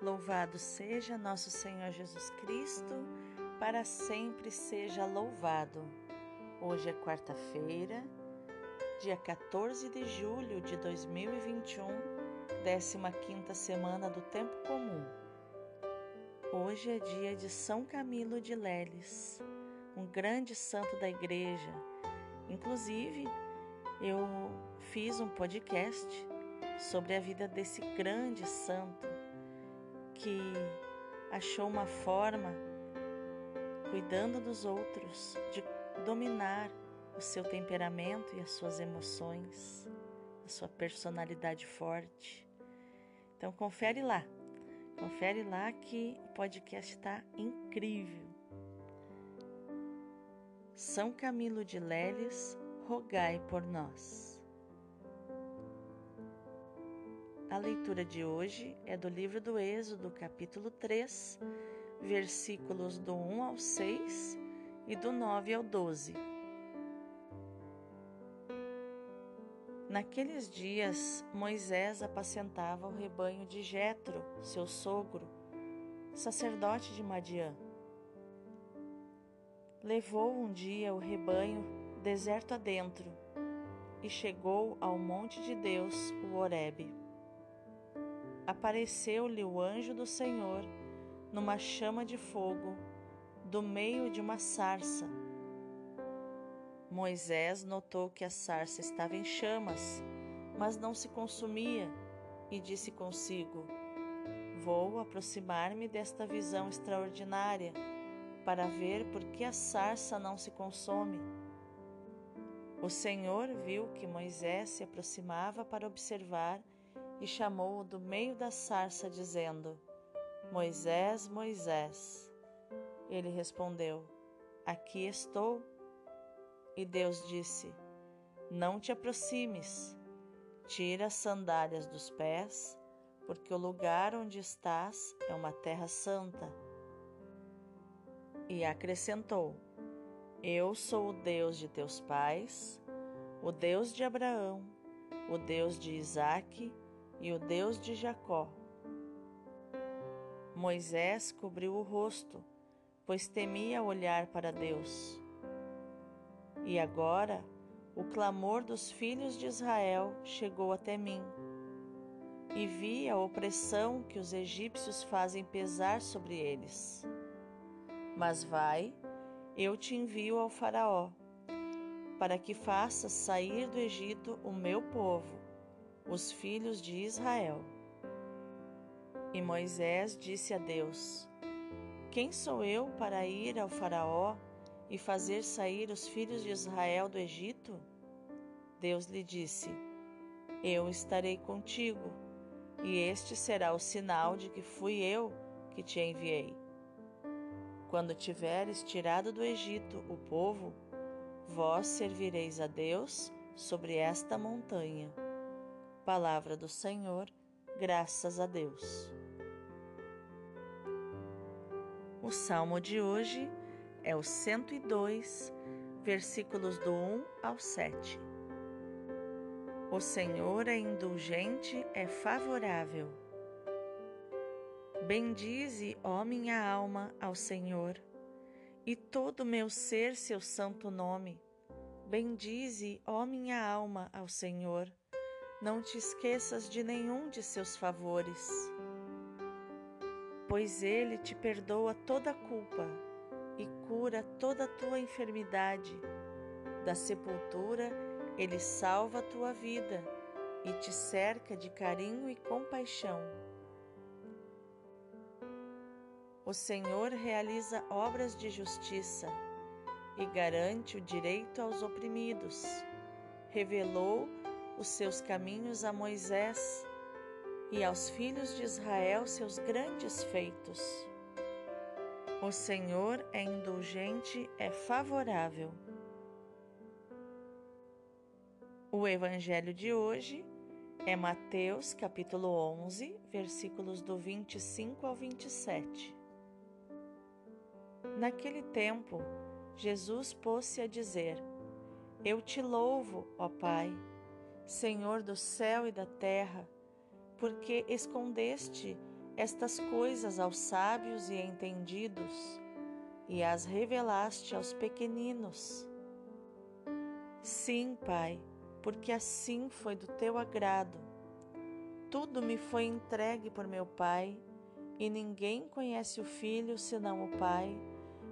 Louvado seja nosso Senhor Jesus Cristo, para sempre seja louvado. Hoje é quarta-feira, dia 14 de julho de 2021, 15 semana do Tempo Comum. Hoje é dia de São Camilo de Leles, um grande santo da igreja. Inclusive, eu fiz um podcast sobre a vida desse grande santo que achou uma forma, cuidando dos outros, de dominar o seu temperamento e as suas emoções, a sua personalidade forte. Então confere lá, confere lá que o podcast está incrível. São Camilo de Lélias, rogai por nós. A leitura de hoje é do livro do Êxodo, capítulo 3, versículos do 1 ao 6 e do 9 ao 12. Naqueles dias, Moisés apacentava o rebanho de Jetro, seu sogro, sacerdote de Madiã. Levou um dia o rebanho deserto adentro e chegou ao monte de Deus, o Horebe apareceu-lhe o anjo do Senhor numa chama de fogo, do meio de uma sarça. Moisés notou que a sarça estava em chamas, mas não se consumia, e disse consigo: Vou aproximar-me desta visão extraordinária para ver por que a sarça não se consome. O Senhor viu que Moisés se aproximava para observar e chamou-o do meio da sarça, dizendo: Moisés, Moisés. Ele respondeu: Aqui estou. E Deus disse: Não te aproximes, tira as sandálias dos pés, porque o lugar onde estás é uma terra santa. E acrescentou: Eu sou o Deus de teus pais, o Deus de Abraão, o Deus de Isaque e o Deus de Jacó. Moisés cobriu o rosto, pois temia olhar para Deus. E agora o clamor dos filhos de Israel chegou até mim, e vi a opressão que os egípcios fazem pesar sobre eles. Mas vai, eu te envio ao Faraó, para que faças sair do Egito o meu povo os filhos de Israel. E Moisés disse a Deus: Quem sou eu para ir ao Faraó e fazer sair os filhos de Israel do Egito? Deus lhe disse: Eu estarei contigo, e este será o sinal de que fui eu que te enviei. Quando tiveres tirado do Egito o povo, vós servireis a Deus sobre esta montanha. Palavra do Senhor, graças a Deus. O salmo de hoje é o 102, versículos do 1 ao 7. O Senhor é indulgente, é favorável. Bendize, ó minha alma, ao Senhor, e todo meu ser seu santo nome. Bendize, ó minha alma, ao Senhor não te esqueças de nenhum de seus favores, pois ele te perdoa toda a culpa e cura toda a tua enfermidade. Da sepultura, ele salva a tua vida e te cerca de carinho e compaixão. O Senhor realiza obras de justiça e garante o direito aos oprimidos. Revelou os seus caminhos a Moisés e aos filhos de Israel seus grandes feitos. O Senhor é indulgente, é favorável. O evangelho de hoje é Mateus capítulo 11, versículos do 25 ao 27. Naquele tempo, Jesus pôs-se a dizer: Eu te louvo, ó Pai, Senhor do céu e da terra, porque escondeste estas coisas aos sábios e entendidos e as revelaste aos pequeninos. Sim, Pai, porque assim foi do teu agrado. Tudo me foi entregue por meu Pai, e ninguém conhece o Filho senão o Pai,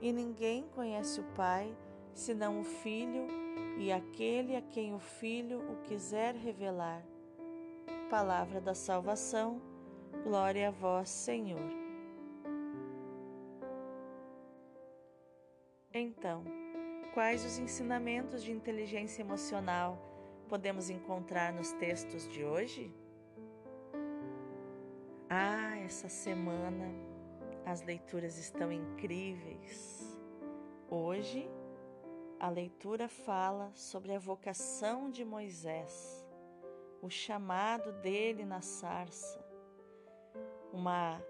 e ninguém conhece o Pai senão o Filho e aquele a quem o Filho o quiser revelar. Palavra da salvação, glória a vós, Senhor. Então, quais os ensinamentos de inteligência emocional podemos encontrar nos textos de hoje? Ah, essa semana as leituras estão incríveis. Hoje, a leitura fala sobre a vocação de Moisés, o chamado dele na sarça. Uma,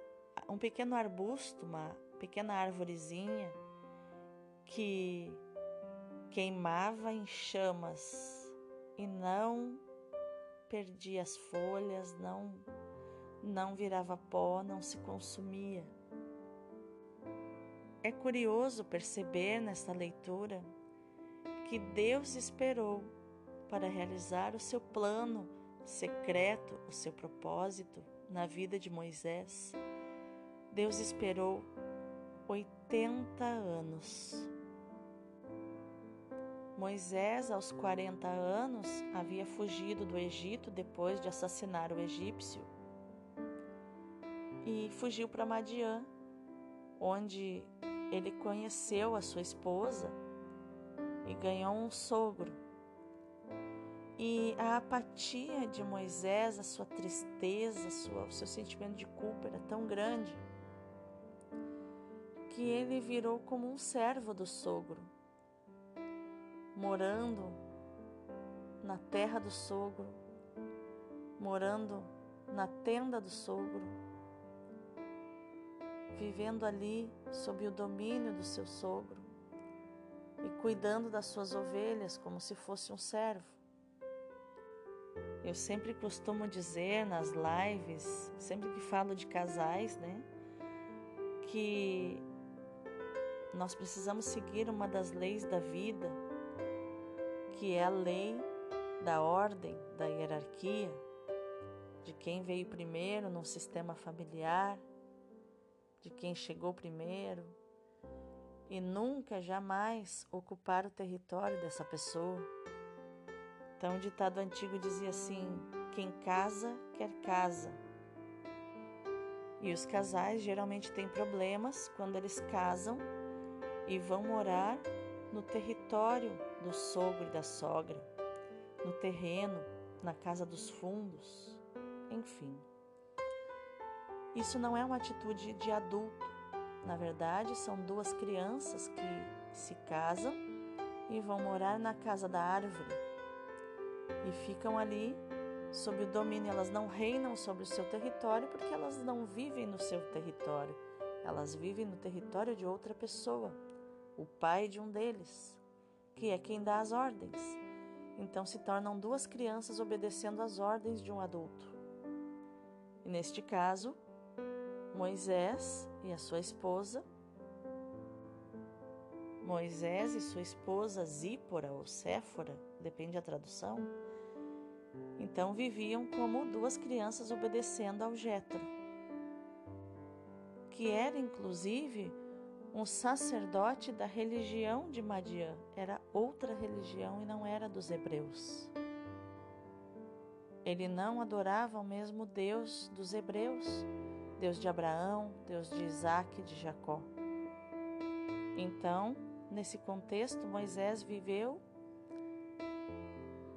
um pequeno arbusto, uma pequena arvorezinha que queimava em chamas e não perdia as folhas, não não virava pó, não se consumia. É curioso perceber nesta leitura que Deus esperou para realizar o seu plano secreto, o seu propósito na vida de Moisés. Deus esperou 80 anos. Moisés, aos 40 anos, havia fugido do Egito depois de assassinar o egípcio e fugiu para Madiã, onde ele conheceu a sua esposa e ganhou um sogro. E a apatia de Moisés, a sua tristeza, o seu sentimento de culpa era tão grande que ele virou como um servo do sogro morando na terra do sogro, morando na tenda do sogro, vivendo ali sob o domínio do seu sogro e cuidando das suas ovelhas como se fosse um servo. Eu sempre costumo dizer nas lives, sempre que falo de casais, né, que nós precisamos seguir uma das leis da vida que é a lei da ordem, da hierarquia, de quem veio primeiro no sistema familiar, de quem chegou primeiro, e nunca, jamais ocupar o território dessa pessoa. Então, o ditado antigo dizia assim: quem casa, quer casa. E os casais geralmente têm problemas quando eles casam e vão morar no território do sogro e da sogra, no terreno, na casa dos fundos, enfim. Isso não é uma atitude de adulto. Na verdade, são duas crianças que se casam e vão morar na casa da árvore e ficam ali sob o domínio. Elas não reinam sobre o seu território porque elas não vivem no seu território, elas vivem no território de outra pessoa o pai de um deles, que é quem dá as ordens. Então se tornam duas crianças obedecendo às ordens de um adulto. E neste caso, Moisés e a sua esposa, Moisés e sua esposa Zípora ou Séfora, depende da tradução, então viviam como duas crianças obedecendo ao Jetro, que era inclusive um sacerdote da religião de Madian. Era outra religião e não era dos hebreus. Ele não adorava o mesmo Deus dos hebreus, Deus de Abraão, Deus de Isaac e de Jacó. Então, nesse contexto, Moisés viveu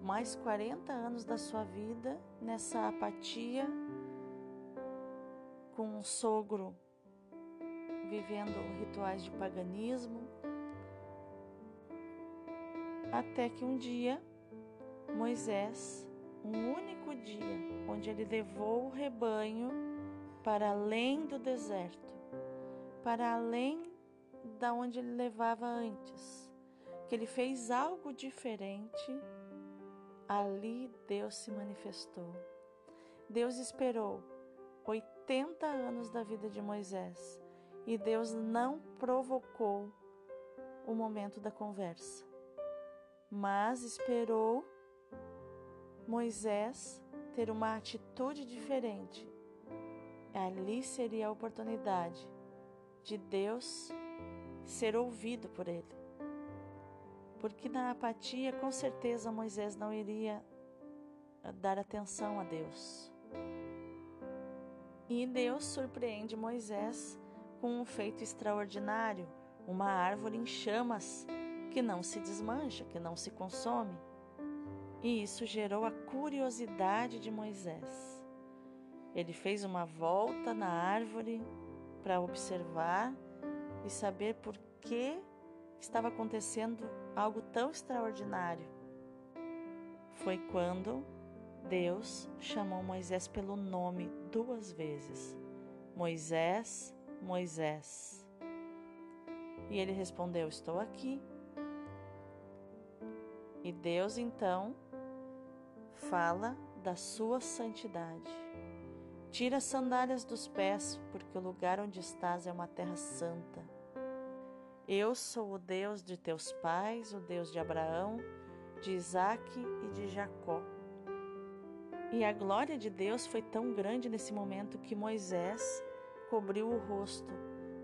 mais 40 anos da sua vida nessa apatia com um sogro vivendo rituais de paganismo, até que um dia Moisés, um único dia, onde ele levou o rebanho para além do deserto, para além da onde ele levava antes, que ele fez algo diferente, ali Deus se manifestou. Deus esperou 80 anos da vida de Moisés e Deus não provocou o momento da conversa, mas esperou Moisés ter uma atitude diferente. Ali seria a oportunidade de Deus ser ouvido por ele. Porque na apatia, com certeza, Moisés não iria dar atenção a Deus. E Deus surpreende Moisés com um feito extraordinário, uma árvore em chamas que não se desmancha, que não se consome. E isso gerou a curiosidade de Moisés. Ele fez uma volta na árvore para observar e saber por que estava acontecendo algo tão extraordinário. Foi quando Deus chamou Moisés pelo nome duas vezes: Moisés, Moisés. E ele respondeu: Estou aqui. E Deus então fala da sua santidade. Tira as sandálias dos pés, porque o lugar onde estás é uma terra santa. Eu sou o Deus de teus pais, o Deus de Abraão, de Isaque e de Jacó. E a glória de Deus foi tão grande nesse momento que Moisés cobriu o rosto,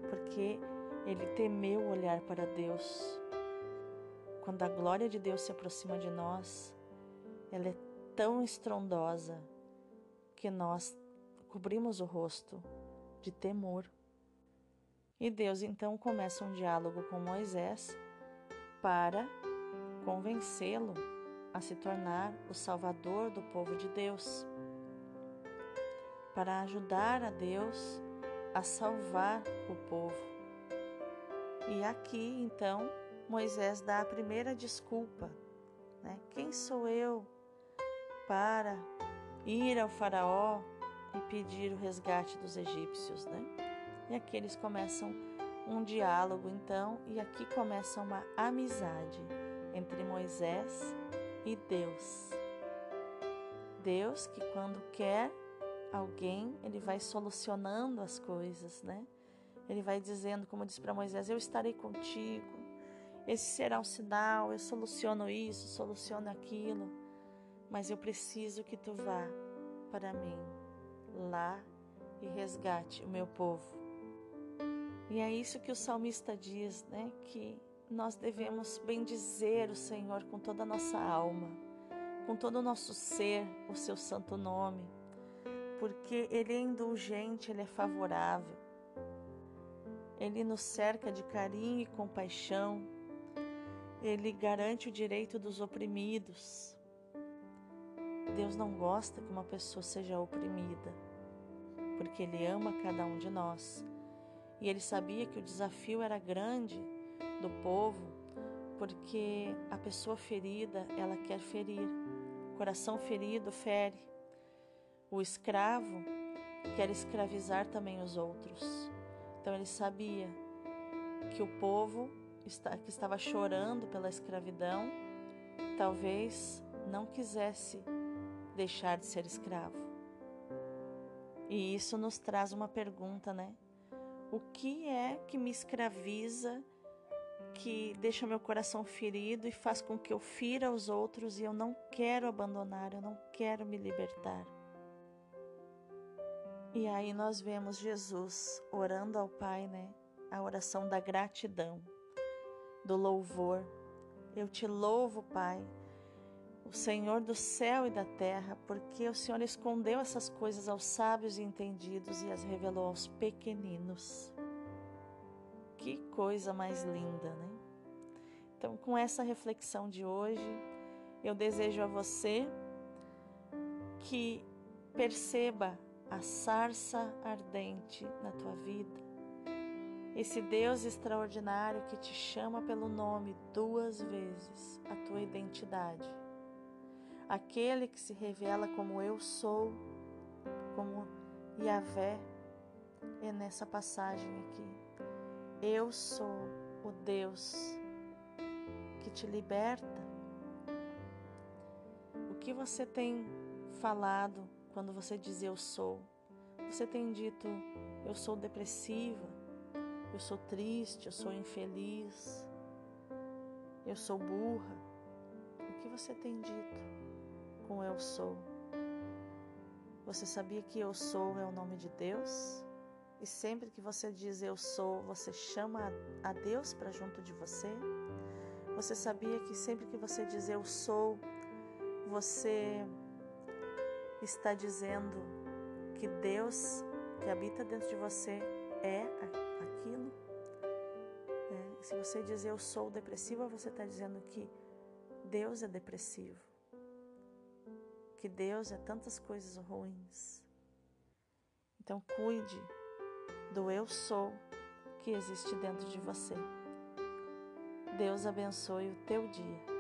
porque ele temeu olhar para Deus. Quando a glória de Deus se aproxima de nós, ela é tão estrondosa que nós cobrimos o rosto de temor. E Deus então começa um diálogo com Moisés para convencê-lo a se tornar o salvador do povo de Deus, para ajudar a Deus a salvar o povo. E aqui então Moisés dá a primeira desculpa, né? Quem sou eu para ir ao Faraó e pedir o resgate dos egípcios, né? E aqui eles começam um diálogo então, e aqui começa uma amizade entre Moisés e Deus. Deus que quando quer alguém, ele vai solucionando as coisas, né? Ele vai dizendo, como disse para Moisés: Eu estarei contigo, esse será o sinal, eu soluciono isso, soluciono aquilo, mas eu preciso que tu vá para mim lá e resgate o meu povo. E é isso que o salmista diz, né? Que nós devemos bendizer o Senhor com toda a nossa alma, com todo o nosso ser, o seu santo nome, porque Ele é indulgente, Ele é favorável, Ele nos cerca de carinho e compaixão, Ele garante o direito dos oprimidos. Deus não gosta que uma pessoa seja oprimida, porque Ele ama cada um de nós. E Ele sabia que o desafio era grande do povo, porque a pessoa ferida, ela quer ferir. O coração ferido fere. O escravo quer escravizar também os outros. Então ele sabia que o povo que estava chorando pela escravidão talvez não quisesse deixar de ser escravo. E isso nos traz uma pergunta, né? O que é que me escraviza que deixa meu coração ferido e faz com que eu fira os outros e eu não quero abandonar, eu não quero me libertar. E aí nós vemos Jesus orando ao Pai, né? A oração da gratidão, do louvor. Eu te louvo, Pai, o Senhor do céu e da terra, porque o Senhor escondeu essas coisas aos sábios e entendidos e as revelou aos pequeninos. Que coisa mais linda, né? Então, com essa reflexão de hoje, eu desejo a você que perceba a sarça ardente na tua vida. Esse Deus extraordinário que te chama pelo nome duas vezes, a tua identidade. Aquele que se revela como eu sou, como Yahvé, é nessa passagem aqui. Eu sou o Deus que te liberta. O que você tem falado quando você diz eu sou? Você tem dito: eu sou depressiva, eu sou triste, eu sou infeliz, eu sou burra. O que você tem dito com eu sou? Você sabia que eu sou é o nome de Deus? E sempre que você diz eu sou, você chama a Deus para junto de você? Você sabia que sempre que você diz eu sou, você está dizendo que Deus que habita dentro de você é aquilo? É, se você diz eu sou depressiva, você está dizendo que Deus é depressivo, que Deus é tantas coisas ruins. Então cuide do eu sou que existe dentro de você. Deus abençoe o teu dia.